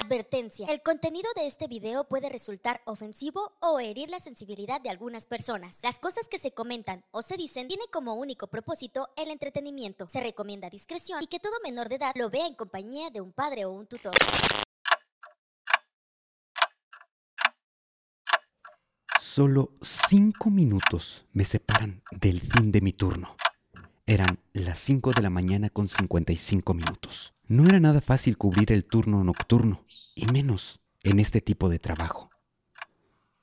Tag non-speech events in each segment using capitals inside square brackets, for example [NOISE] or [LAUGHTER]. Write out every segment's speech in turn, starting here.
Advertencia. El contenido de este video puede resultar ofensivo o herir la sensibilidad de algunas personas. Las cosas que se comentan o se dicen tienen como único propósito el entretenimiento. Se recomienda discreción y que todo menor de edad lo vea en compañía de un padre o un tutor. Solo cinco minutos me separan del fin de mi turno. Eran las 5 de la mañana con 55 minutos. No era nada fácil cubrir el turno nocturno, y menos en este tipo de trabajo.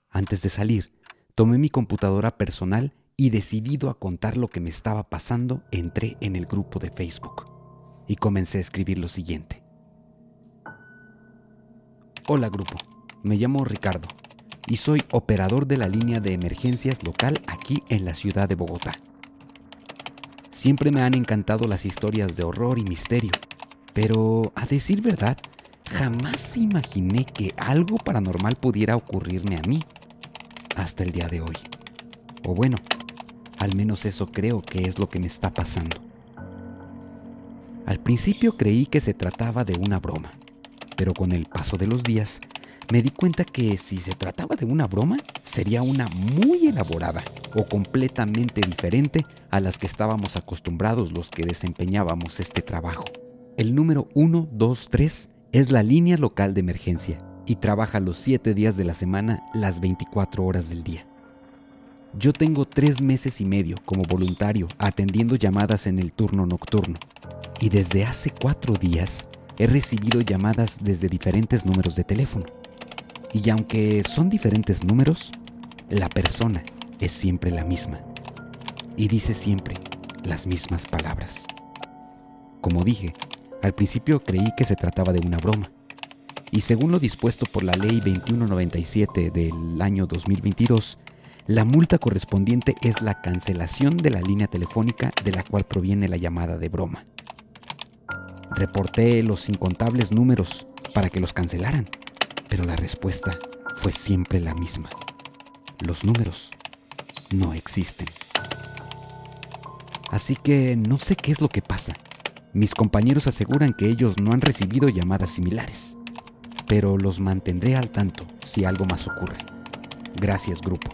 Antes de salir, tomé mi computadora personal y decidido a contar lo que me estaba pasando, entré en el grupo de Facebook y comencé a escribir lo siguiente. Hola grupo, me llamo Ricardo y soy operador de la línea de emergencias local aquí en la ciudad de Bogotá. Siempre me han encantado las historias de horror y misterio, pero a decir verdad, jamás imaginé que algo paranormal pudiera ocurrirme a mí hasta el día de hoy. O bueno, al menos eso creo que es lo que me está pasando. Al principio creí que se trataba de una broma, pero con el paso de los días me di cuenta que si se trataba de una broma, sería una muy elaborada o completamente diferente a las que estábamos acostumbrados los que desempeñábamos este trabajo. El número 123 es la línea local de emergencia y trabaja los 7 días de la semana las 24 horas del día. Yo tengo tres meses y medio como voluntario atendiendo llamadas en el turno nocturno y desde hace cuatro días he recibido llamadas desde diferentes números de teléfono. Y aunque son diferentes números, la persona es siempre la misma y dice siempre las mismas palabras. Como dije, al principio creí que se trataba de una broma, y según lo dispuesto por la Ley 2197 del año 2022, la multa correspondiente es la cancelación de la línea telefónica de la cual proviene la llamada de broma. Reporté los incontables números para que los cancelaran, pero la respuesta fue siempre la misma. Los números no existen. Así que no sé qué es lo que pasa. Mis compañeros aseguran que ellos no han recibido llamadas similares, pero los mantendré al tanto si algo más ocurre. Gracias, grupo.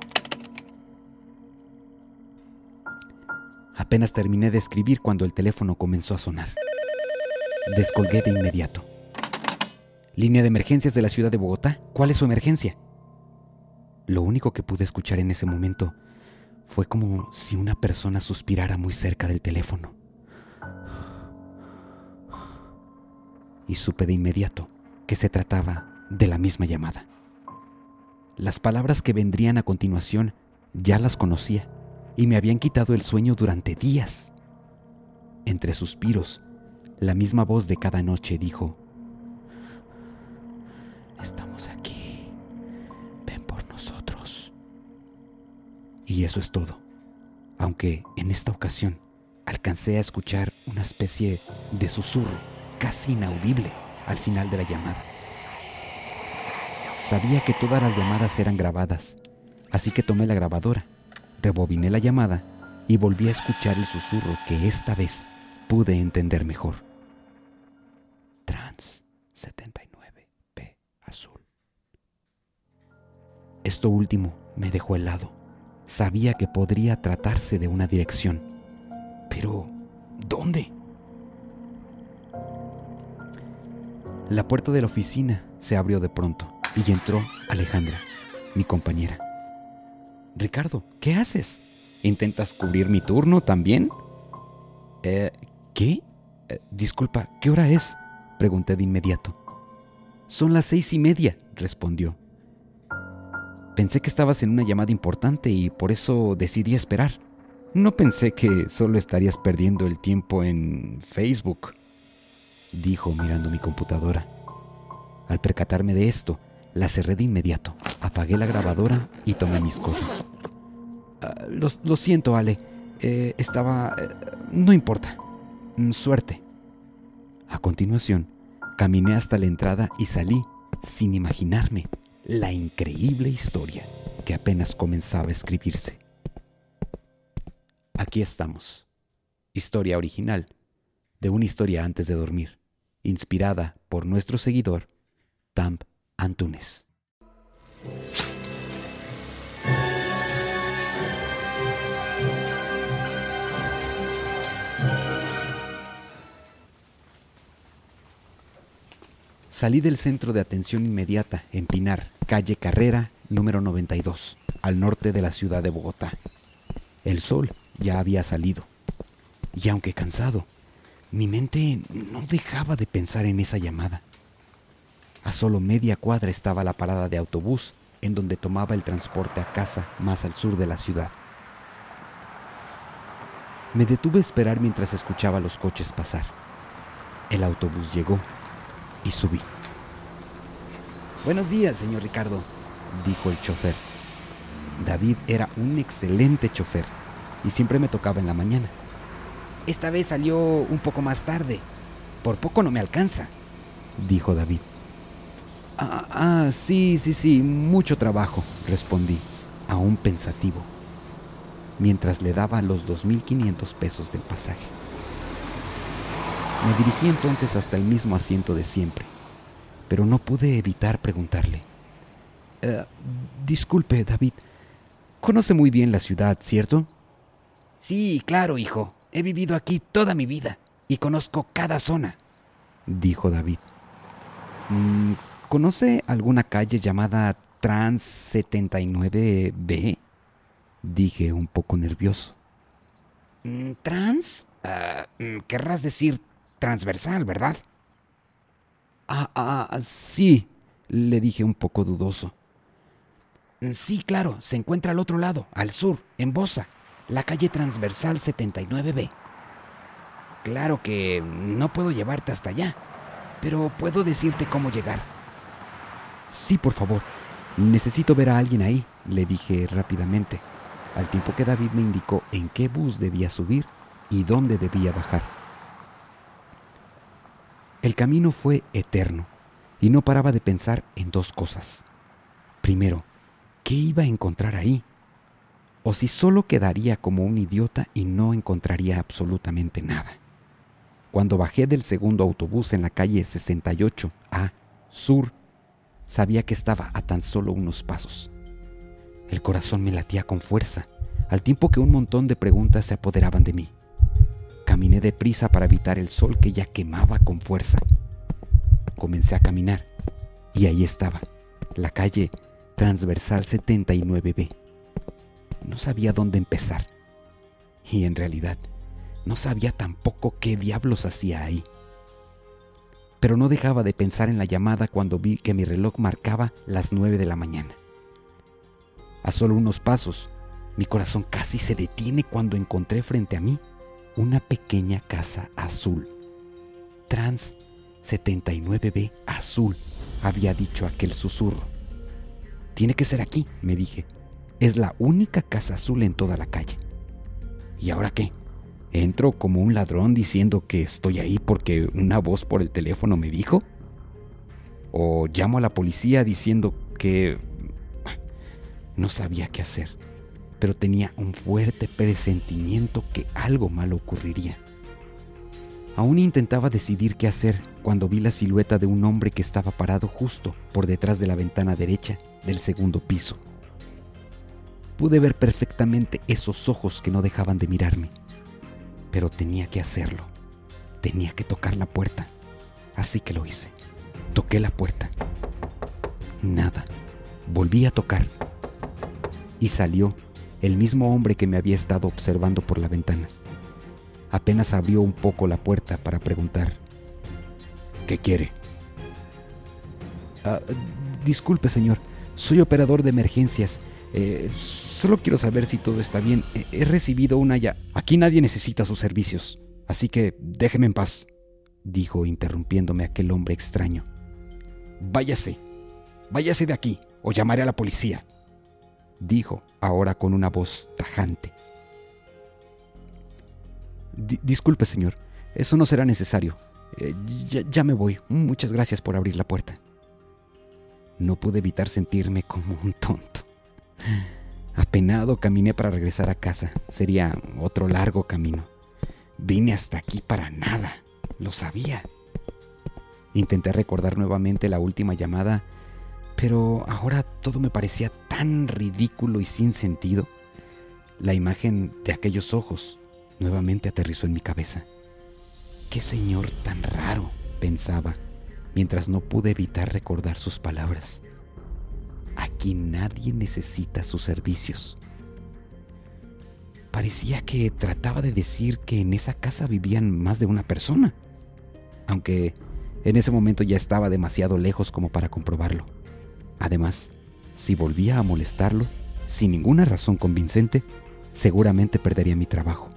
Apenas terminé de escribir cuando el teléfono comenzó a sonar. Descolgué de inmediato. Línea de emergencias de la ciudad de Bogotá. ¿Cuál es su emergencia? Lo único que pude escuchar en ese momento fue como si una persona suspirara muy cerca del teléfono. Y supe de inmediato que se trataba de la misma llamada. Las palabras que vendrían a continuación ya las conocía y me habían quitado el sueño durante días. Entre suspiros, la misma voz de cada noche dijo, Estamos aquí. Ven por nosotros. Y eso es todo. Aunque en esta ocasión alcancé a escuchar una especie de susurro casi inaudible al final de la llamada. Sabía que todas las llamadas eran grabadas, así que tomé la grabadora, rebobiné la llamada y volví a escuchar el susurro que esta vez pude entender mejor. Trans 79. Esto último me dejó helado. Sabía que podría tratarse de una dirección. Pero, ¿dónde? La puerta de la oficina se abrió de pronto y entró Alejandra, mi compañera. Ricardo, ¿qué haces? ¿Intentas cubrir mi turno también? Eh, ¿Qué? Eh, disculpa, ¿qué hora es? Pregunté de inmediato. Son las seis y media, respondió. Pensé que estabas en una llamada importante y por eso decidí esperar. No pensé que solo estarías perdiendo el tiempo en Facebook, dijo mirando mi computadora. Al percatarme de esto, la cerré de inmediato, apagué la grabadora y tomé mis cosas. Ah, lo, siento, Ale. Eh, estaba... Eh, no importa. Mm, suerte. A continuación, caminé hasta la entrada y salí sin imaginarme la increíble historia que apenas comenzaba a escribirse. Aquí estamos. Historia original de una historia antes de dormir, inspirada por nuestro seguidor Tamp Antunes. Salí del centro de atención inmediata en Pinar, calle Carrera, número 92, al norte de la ciudad de Bogotá. El sol ya había salido. Y aunque cansado, mi mente no dejaba de pensar en esa llamada. A solo media cuadra estaba la parada de autobús en donde tomaba el transporte a casa más al sur de la ciudad. Me detuve a esperar mientras escuchaba los coches pasar. El autobús llegó y subí. Buenos días, señor Ricardo, dijo el chofer. David era un excelente chofer y siempre me tocaba en la mañana. Esta vez salió un poco más tarde. Por poco no me alcanza, dijo David. Ah, ah, sí, sí, sí, mucho trabajo, respondí, aún pensativo, mientras le daba los 2.500 pesos del pasaje. Me dirigí entonces hasta el mismo asiento de siempre, pero no pude evitar preguntarle. Eh, disculpe, David, conoce muy bien la ciudad, ¿cierto? Sí, claro, hijo. He vivido aquí toda mi vida y conozco cada zona, dijo David. Mm, ¿Conoce alguna calle llamada Trans 79B? Dije un poco nervioso. Mm, ¿Trans? Ah, mm, querrás decir transversal, ¿verdad? Ah, ah, sí, le dije un poco dudoso. Sí, claro, se encuentra al otro lado, al sur, en Bosa la calle transversal 79B. Claro que no puedo llevarte hasta allá, pero puedo decirte cómo llegar. Sí, por favor. Necesito ver a alguien ahí, le dije rápidamente, al tiempo que David me indicó en qué bus debía subir y dónde debía bajar. El camino fue eterno y no paraba de pensar en dos cosas. Primero, ¿qué iba a encontrar ahí? o si solo quedaría como un idiota y no encontraría absolutamente nada. Cuando bajé del segundo autobús en la calle 68A Sur, sabía que estaba a tan solo unos pasos. El corazón me latía con fuerza, al tiempo que un montón de preguntas se apoderaban de mí. Caminé deprisa para evitar el sol que ya quemaba con fuerza. Comencé a caminar y ahí estaba, la calle transversal 79B no sabía dónde empezar. Y en realidad, no sabía tampoco qué diablos hacía ahí. Pero no dejaba de pensar en la llamada cuando vi que mi reloj marcaba las nueve de la mañana. A solo unos pasos, mi corazón casi se detiene cuando encontré frente a mí una pequeña casa azul. Trans 79B azul, había dicho aquel susurro. Tiene que ser aquí, me dije. Es la única casa azul en toda la calle. ¿Y ahora qué? ¿Entro como un ladrón diciendo que estoy ahí porque una voz por el teléfono me dijo? ¿O llamo a la policía diciendo que... No sabía qué hacer, pero tenía un fuerte presentimiento que algo malo ocurriría. Aún intentaba decidir qué hacer cuando vi la silueta de un hombre que estaba parado justo por detrás de la ventana derecha del segundo piso. Pude ver perfectamente esos ojos que no dejaban de mirarme. Pero tenía que hacerlo. Tenía que tocar la puerta. Así que lo hice. Toqué la puerta. Nada. Volví a tocar. Y salió el mismo hombre que me había estado observando por la ventana. Apenas abrió un poco la puerta para preguntar. ¿Qué quiere? Ah, disculpe, señor. Soy operador de emergencias eh, solo quiero saber si todo está bien. He recibido una ya. Aquí nadie necesita sus servicios. Así que déjeme en paz, dijo interrumpiéndome aquel hombre extraño. Váyase, váyase de aquí o llamaré a la policía, dijo ahora con una voz tajante. disculpe, señor, eso no será necesario. Eh, ya me voy. Muchas gracias por abrir la puerta. No pude evitar sentirme como un tonto. Apenado caminé para regresar a casa. Sería otro largo camino. Vine hasta aquí para nada. Lo sabía. Intenté recordar nuevamente la última llamada, pero ahora todo me parecía tan ridículo y sin sentido. La imagen de aquellos ojos nuevamente aterrizó en mi cabeza. Qué señor tan raro, pensaba, mientras no pude evitar recordar sus palabras. Aquí nadie necesita sus servicios. Parecía que trataba de decir que en esa casa vivían más de una persona, aunque en ese momento ya estaba demasiado lejos como para comprobarlo. Además, si volvía a molestarlo, sin ninguna razón convincente, seguramente perdería mi trabajo.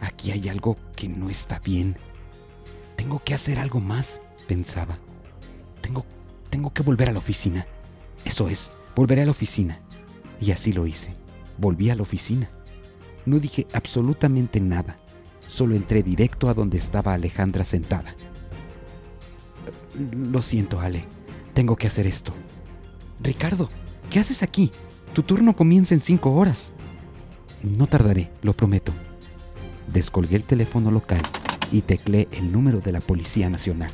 Aquí hay algo que no está bien. Tengo que hacer algo más, pensaba. Tengo, tengo que volver a la oficina. Eso es, volveré a la oficina. Y así lo hice volví a la oficina. No dije absolutamente nada, solo entré directo a donde estaba Alejandra sentada. Lo siento, Ale, tengo que hacer esto. Ricardo, ¿qué haces aquí? Tu turno comienza en cinco horas. No tardaré, lo prometo. Descolgué el teléfono local y teclé el número de la Policía Nacional.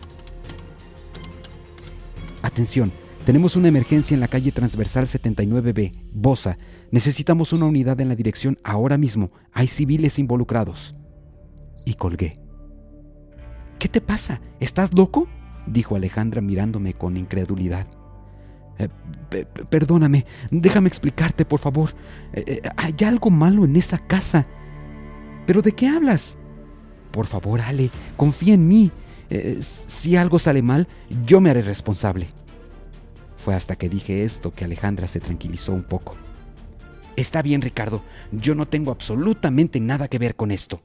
Atención, tenemos una emergencia en la calle transversal 79B, Bosa. Necesitamos una unidad en la dirección ahora mismo. Hay civiles involucrados. Y colgué. ¿Qué te pasa? ¿Estás loco? Dijo Alejandra mirándome con incredulidad. Eh, perdóname, déjame explicarte, por favor. Eh, eh, hay algo malo en esa casa. ¿Pero de qué hablas? Por favor, Ale, confía en mí. si algo sale mal, yo me haré responsable. Fue hasta que dije esto que Alejandra se tranquilizó un poco. Está bien, Ricardo, yo no tengo absolutamente nada que ver con esto.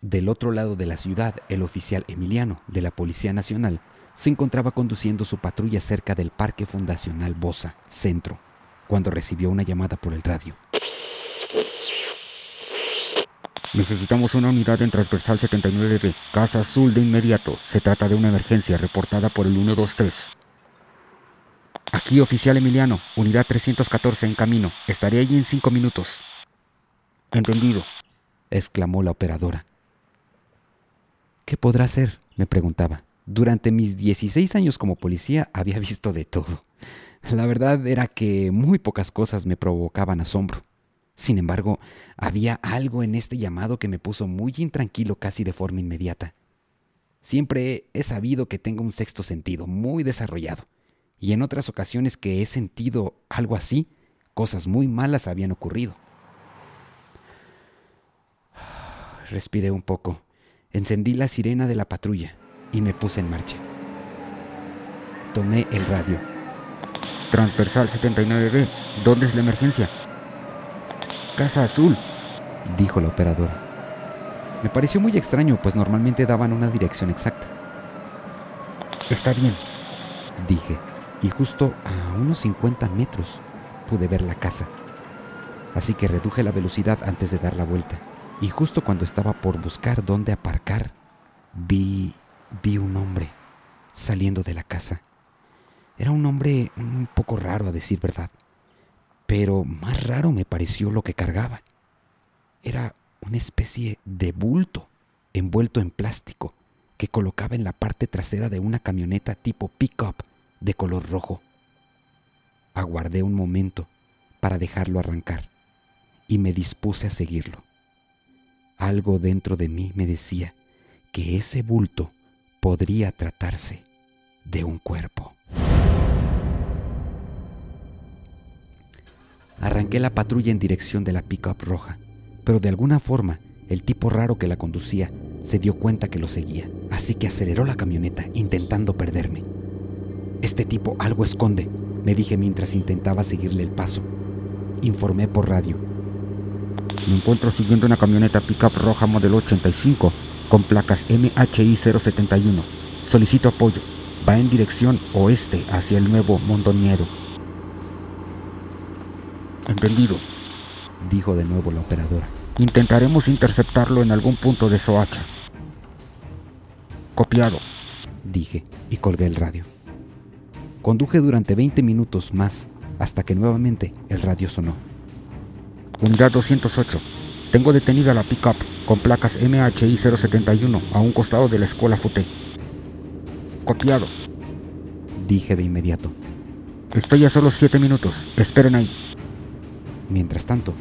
Del otro lado de la ciudad, el oficial Emiliano, de la Policía Nacional, se encontraba conduciendo su patrulla cerca del Parque Fundacional Bosa, centro, cuando recibió una llamada por el radio. Necesitamos una unidad en transversal 79B, Casa Azul de inmediato. Se trata de una emergencia reportada por el 123. Aquí, oficial Emiliano, unidad 314 en camino. Estaré allí en cinco minutos. Entendido, exclamó la operadora. ¿Qué podrá hacer? me preguntaba. Durante mis 16 años como policía había [LAUGHS] visto de todo. La verdad era que muy pocas cosas me provocaban asombro. Sin embargo, había algo en este llamado que me puso muy intranquilo casi de forma inmediata. Siempre he sabido que tengo un sexto sentido muy desarrollado y en otras ocasiones que he sentido algo así, cosas muy malas habían ocurrido. [SIGHS] Respiré un poco, encendí la sirena de la patrulla y me puse en marcha. Tomé el radio. Transversal 79B, ¿dónde es la emergencia? Casa Azul, dijo la operadora. Me pareció muy extraño, pues normalmente daban una dirección exacta. Está bien, dije y justo a unos 50 metros pude ver la casa. Así que reduje la velocidad antes de dar la vuelta. Y justo cuando estaba por buscar dónde aparcar, vi vi un hombre saliendo de la casa. Era un hombre un poco raro a decir verdad, pero más raro me pareció lo que cargaba. Era una especie de bulto envuelto en plástico que colocaba en la parte trasera de una camioneta tipo pickup de color rojo. Aguardé un momento para dejarlo arrancar y me dispuse a seguirlo. Algo dentro de mí me decía que ese bulto podría tratarse de un cuerpo. Arranqué la patrulla en dirección de la pickup roja, pero de alguna forma el tipo raro que la conducía se dio cuenta que lo seguía, así que aceleró la camioneta intentando perderme. Este tipo algo esconde, me dije mientras intentaba seguirle el paso. Informé por radio. Me encuentro siguiendo una camioneta pickup roja modelo 85 con placas MHI 071. Solicito apoyo. Va en dirección oeste hacia el nuevo Mondoñedo. Entendido, dijo de nuevo la operadora. Intentaremos interceptarlo en algún punto de Soacha. Copiado, dije y colgué el radio. Conduje durante 20 minutos más hasta que nuevamente el radio sonó. Unidad 208. Tengo detenida la pickup con placas MHI 071 a un costado de la escuela FUTE. Copiado. Dije de inmediato. Estoy a solo siete minutos. Esperen ahí. Mientras tanto,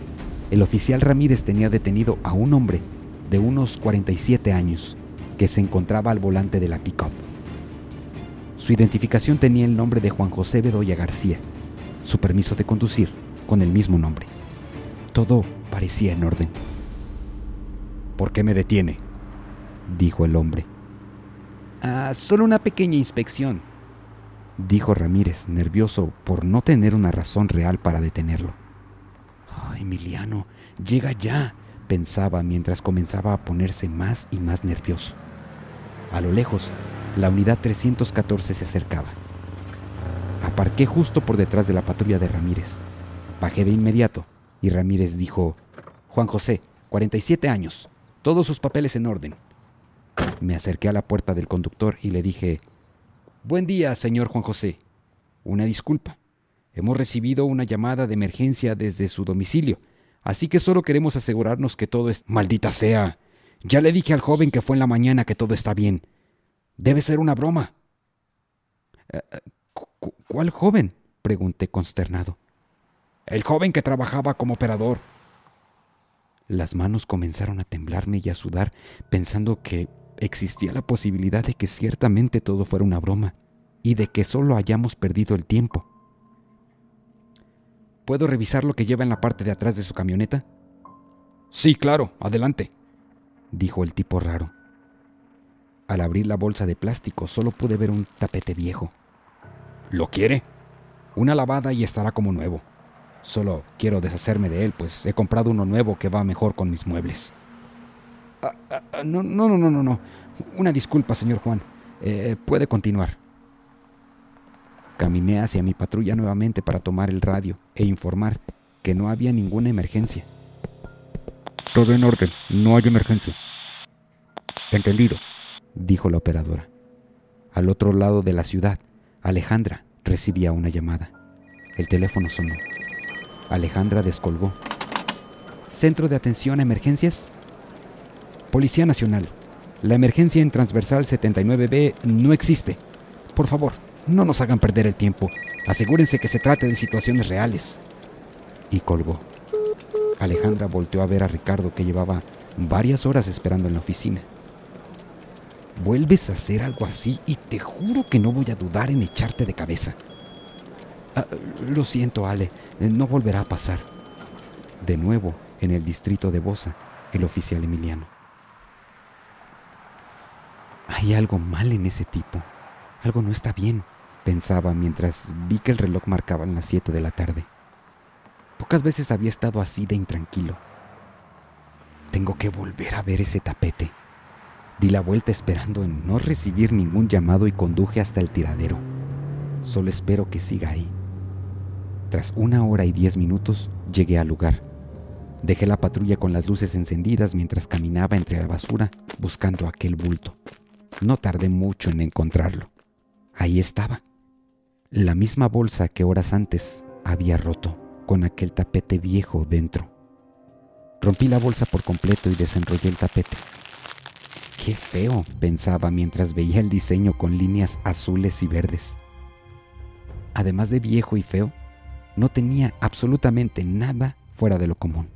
el oficial Ramírez tenía detenido a un hombre de unos 47 años que se encontraba al volante de la pick-up. Su identificación tenía el nombre de Juan José Bedoya García, su permiso de conducir con el mismo nombre. Todo parecía en orden. ¿Por qué me detiene? dijo el hombre. Ah, solo una pequeña inspección, dijo Ramírez, nervioso por no tener una razón real para detenerlo. Oh, Emiliano, llega ya, pensaba mientras comenzaba a ponerse más y más nervioso. A lo lejos, la unidad 314 se acercaba. Aparqué justo por detrás de la patrulla de Ramírez. Bajé de inmediato y Ramírez dijo, Juan José, 47 años, todos sus papeles en orden. Me acerqué a la puerta del conductor y le dije, Buen día, señor Juan José. Una disculpa. Hemos recibido una llamada de emergencia desde su domicilio, así que solo queremos asegurarnos que todo es... Maldita sea. Ya le dije al joven que fue en la mañana que todo está bien. Debe ser una broma. Eh, eh, ¿Cuál joven? pregunté consternado. El joven que trabajaba como operador. Las manos comenzaron a temblarme y a sudar, pensando que existía la posibilidad de que ciertamente todo fuera una broma y de que solo hayamos perdido el tiempo. ¿Puedo revisar lo que lleva en la parte de atrás de su camioneta? Sí, claro, adelante, dijo el tipo raro. Al abrir la bolsa de plástico solo pude ver un tapete viejo. ¿Lo quiere? Una lavada y estará como nuevo. Solo quiero deshacerme de él, pues he comprado uno nuevo que va mejor con mis muebles. Ah, ah, ah, no, no, no, no, no. Una disculpa, señor Juan. Eh, puede continuar. Caminé hacia mi patrulla nuevamente para tomar el radio e informar que no había ninguna emergencia. Todo en orden, no hay emergencia. Entendido, dijo la operadora. Al otro lado de la ciudad, Alejandra recibía una llamada. El teléfono sonó. Alejandra descolgó. ¿Centro de atención a emergencias? Policía Nacional. La emergencia en transversal 79B no existe. Por favor, no nos hagan perder el tiempo. Asegúrense que se trate de situaciones reales. Y colgó. Alejandra volteó a ver a Ricardo que llevaba varias horas esperando en la oficina. Vuelves a hacer algo así y te juro que no voy a dudar en echarte de cabeza. Ah, lo siento, Ale, no volverá a pasar. De nuevo, en el distrito de Bosa, el oficial Emiliano. Hay algo mal en ese tipo. Algo no está bien, pensaba mientras vi que el reloj marcaba las 7 de la tarde. Pocas veces había estado así de intranquilo. Tengo que volver a ver ese tapete. Di la vuelta esperando en no recibir ningún llamado y conduje hasta el tiradero. Solo espero que siga ahí. Tras una hora y diez minutos llegué al lugar. Dejé la patrulla con las luces encendidas mientras caminaba entre la basura buscando aquel bulto. No tardé mucho en encontrarlo. Ahí estaba. La misma bolsa que horas antes había roto, con aquel tapete viejo dentro. Rompí la bolsa por completo y desenrollé el tapete. Qué feo, pensaba mientras veía el diseño con líneas azules y verdes. Además de viejo y feo, no tenía absolutamente nada fuera de lo común.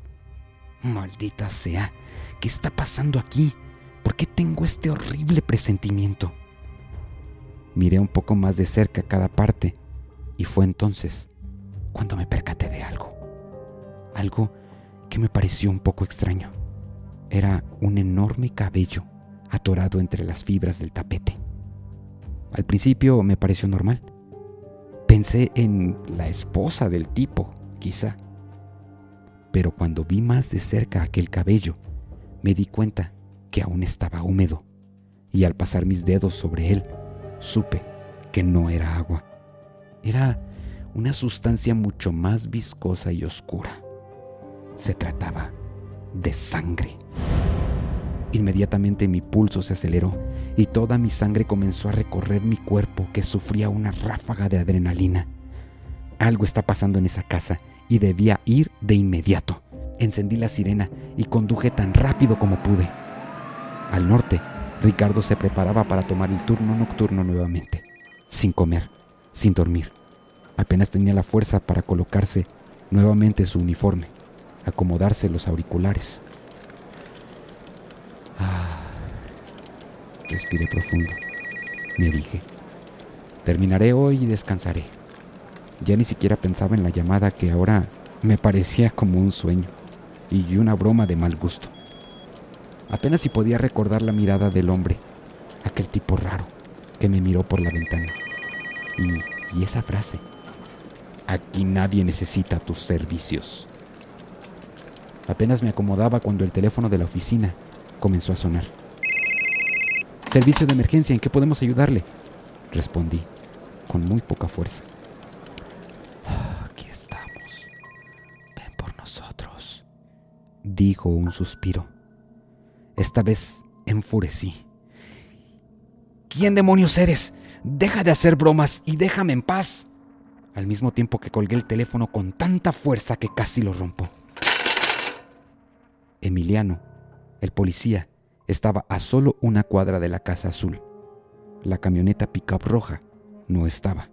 Maldita sea, ¿qué está pasando aquí? ¿Por qué tengo este horrible presentimiento? Miré un poco más de cerca cada parte y fue entonces cuando me percaté de algo. Algo que me pareció un poco extraño. Era un enorme cabello atorado entre las fibras del tapete. Al principio me pareció normal Pensé en la esposa del tipo, quizá. Pero cuando vi más de cerca aquel cabello, me di cuenta que aún estaba húmedo, y al pasar mis dedos sobre él, supe que no era agua. Era una sustancia mucho más viscosa y oscura. Se trataba de sangre. Inmediatamente mi pulso se aceleró y toda mi sangre comenzó a recorrer mi cuerpo que sufría una ráfaga de adrenalina. Algo está pasando en esa casa y debía ir de inmediato. Encendí la sirena y conduje tan rápido como pude. Al norte, Ricardo se preparaba para tomar el turno nocturno nuevamente, sin comer, sin dormir. Apenas tenía la fuerza para colocarse nuevamente su uniforme, acomodarse los auriculares. Ah, respiré profundo, me dije. Terminaré hoy y descansaré. Ya ni siquiera pensaba en la llamada que ahora me parecía como un sueño y una broma de mal gusto. Apenas si podía recordar la mirada del hombre, aquel tipo raro que me miró por la ventana. Y, y esa frase, aquí nadie necesita tus servicios. Apenas me acomodaba cuando el teléfono de la oficina comenzó a sonar. Servicio de emergencia, ¿en qué podemos ayudarle? Respondí, con muy poca fuerza. Aquí estamos. Ven por nosotros, dijo un suspiro. Esta vez enfurecí. ¿Quién demonios eres? Deja de hacer bromas y déjame en paz. Al mismo tiempo que colgué el teléfono con tanta fuerza que casi lo rompo. Emiliano, el policía, estaba a solo una cuadra de la casa azul. La camioneta pickup roja no estaba.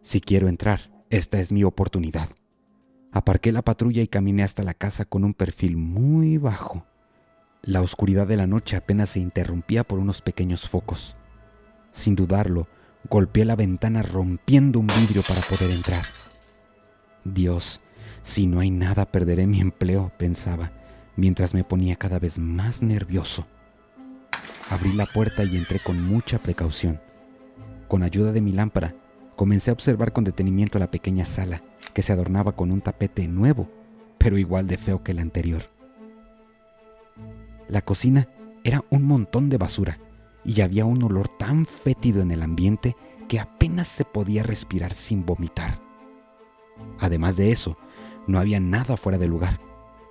Si quiero entrar, esta es mi oportunidad. Aparqué la patrulla y caminé hasta la casa con un perfil muy bajo la oscuridad de la noche apenas se interrumpía por unos pequeños focos. Sin dudarlo, golpeé la ventana rompiendo un vidrio para poder entrar. Dios, si no hay nada perderé mi empleo, pensaba, mientras me ponía cada vez más nervioso. Abrí la puerta y entré con mucha precaución. Con ayuda de mi lámpara, comencé a observar con detenimiento la pequeña sala, que se adornaba con un tapete nuevo, pero igual de feo que el anterior. La cocina era un montón de basura y había un olor tan fétido en el ambiente que apenas se podía respirar sin vomitar. Además de eso, no había nada fuera de lugar.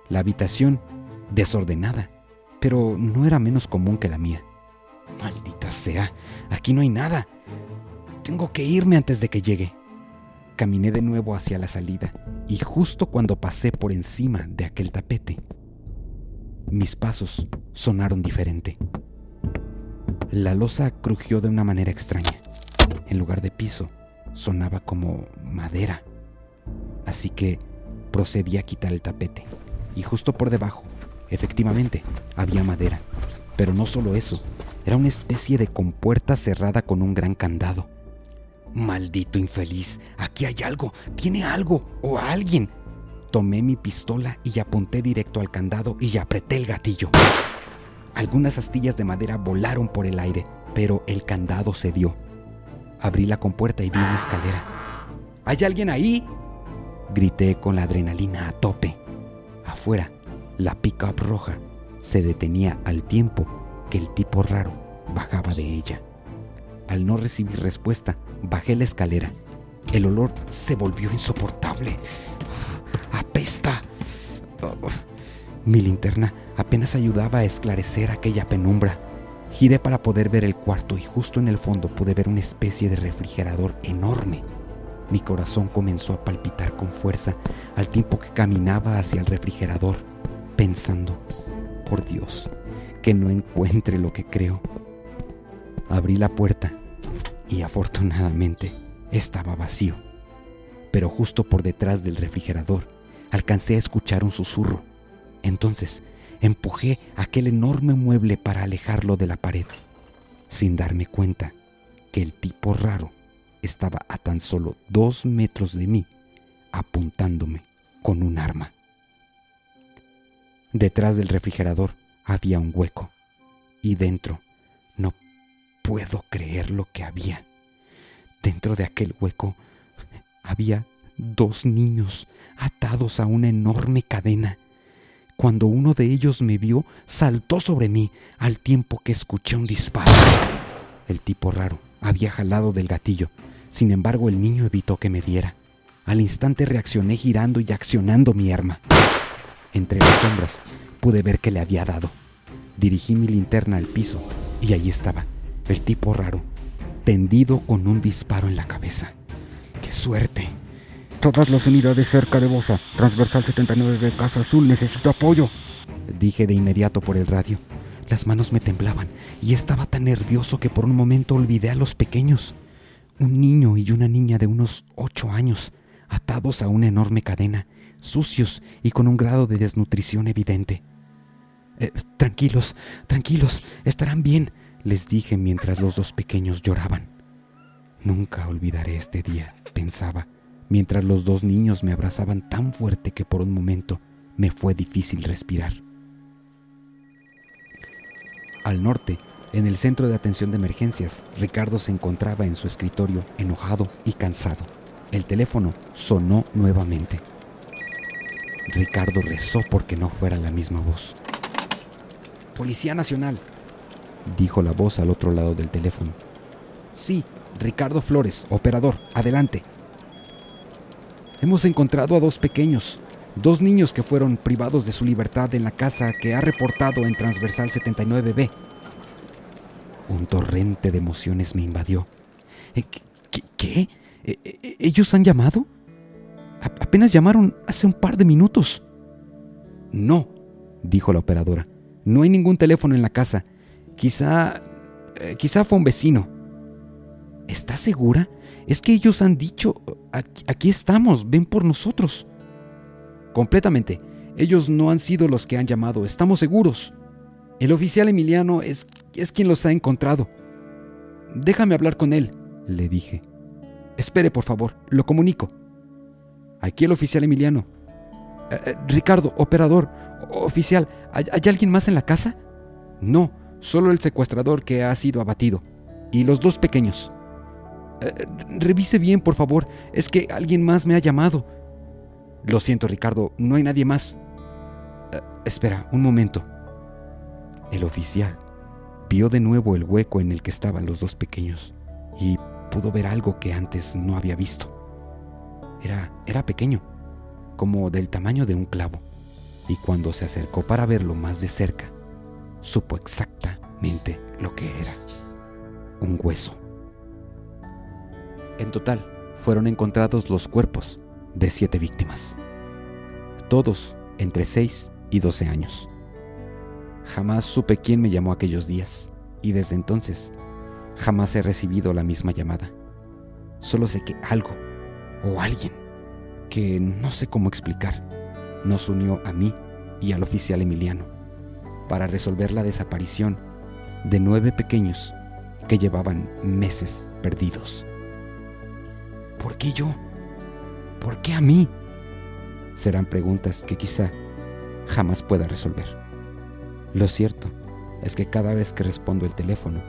La habitación desordenada, pero no era menos común que la mía. Maldita sea, aquí no hay nada. Tengo que irme antes de que llegue. Caminé de nuevo hacia la salida y justo cuando pasé por encima de aquel tapete, mis pasos sonaron diferente. La losa crujió de una manera extraña. En lugar de piso, sonaba como madera. Así que procedí a quitar el tapete. Y justo por debajo, efectivamente, había madera. Pero no solo eso, era una especie de compuerta cerrada con un gran candado. Maldito infeliz, aquí hay algo, tiene algo o alguien. Tomé mi pistola y apunté directo al candado y apreté el gatillo. Algunas astillas de madera volaron por el aire, pero el candado cedió. Abrí la compuerta y vi una escalera. ¿Hay alguien ahí? Grité con la adrenalina a tope. Afuera, la pickup roja se detenía al tiempo que el tipo raro bajaba de ella. Al no recibir respuesta, bajé la escalera. El olor se volvió insoportable apesta. Mi linterna apenas ayudaba a esclarecer aquella penumbra. Giré para poder ver el cuarto y justo en el fondo pude ver una especie de refrigerador enorme. Mi corazón comenzó a palpitar con fuerza al tiempo que caminaba hacia el refrigerador, pensando, por Dios, que no encuentre lo que creo. Abrí la puerta y afortunadamente estaba vacío. Pero justo por detrás del refrigerador alcancé a escuchar un susurro. Entonces empujé aquel enorme mueble para alejarlo de la pared, sin darme cuenta que el tipo raro estaba a tan solo dos metros de mí, apuntándome con un arma. Detrás del refrigerador había un hueco y dentro no puedo creer lo que había. Dentro de aquel hueco había dos niños atados a una enorme cadena. Cuando uno de ellos me vio, saltó sobre mí al tiempo que escuché un disparo. El tipo raro había jalado del gatillo. Sin embargo, el niño evitó que me diera. Al instante reaccioné girando y accionando mi arma. Entre las sombras pude ver que le había dado. Dirigí mi linterna al piso y allí estaba, el tipo raro, tendido con un disparo en la cabeza. ¡Qué suerte! Todas las unidades cerca de Bosa, transversal 79 de Casa Azul, necesito apoyo. Dije de inmediato por el radio. Las manos me temblaban y estaba tan nervioso que por un momento olvidé a los pequeños. Un niño y una niña de unos ocho años, atados a una enorme cadena, sucios y con un grado de desnutrición evidente. Eh, tranquilos, tranquilos, estarán bien, les dije mientras los dos pequeños lloraban. Nunca olvidaré este día, pensaba, mientras los dos niños me abrazaban tan fuerte que por un momento me fue difícil respirar. Al norte, en el centro de atención de emergencias, Ricardo se encontraba en su escritorio enojado y cansado. El teléfono sonó nuevamente. Ricardo rezó porque no fuera la misma voz. Policía Nacional, dijo la voz al otro lado del teléfono. Sí, Ricardo Flores, operador, adelante. Hemos encontrado a dos pequeños, dos niños que fueron privados de su libertad en la casa que ha reportado en Transversal 79B. Un torrente de emociones me invadió. Eh, ¿Qué? ¿Qué? ¿E, e, e, ¿Ellos han llamado? Apenas llamaron hace un par de minutos. No, dijo la operadora. No hay ningún teléfono en la casa. Quizá... Eh, quizá fue un vecino. ¿Estás segura? Es que ellos han dicho, aquí, estamos, ven por nosotros. Completamente. Ellos no han sido los que han llamado, estamos seguros. El oficial Emiliano es, es quien los ha encontrado. Déjame hablar con él, le dije. Espere, por favor, lo comunico. Aquí el oficial Emiliano. Eh, eh, Ricardo, operador, oficial, ¿hay, alguien más en la casa? No, solo el secuestrador que ha sido abatido. Y los dos pequeños. Eh, revise bien, por favor. Es que alguien más me ha llamado. Lo siento, Ricardo, no hay nadie más. espera, un momento. El oficial vio de nuevo el hueco en el que estaban los dos pequeños y pudo ver algo que antes no había visto. Era, era pequeño, como del tamaño de un clavo, y cuando se acercó para verlo más de cerca, supo exactamente lo que era. Un hueso. En total, fueron encontrados los cuerpos de siete víctimas, todos entre 6 y 12 años. Jamás supe quién me llamó aquellos días, y desde entonces jamás he recibido la misma llamada. Solo sé que algo o alguien que no sé cómo explicar nos unió a mí y al oficial Emiliano para resolver la desaparición de nueve pequeños que llevaban meses perdidos. ¿Por qué yo? ¿Por qué a mí? Serán preguntas que quizá jamás pueda resolver. Lo cierto es que cada vez que respondo el teléfono,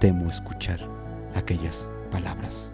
temo escuchar aquellas palabras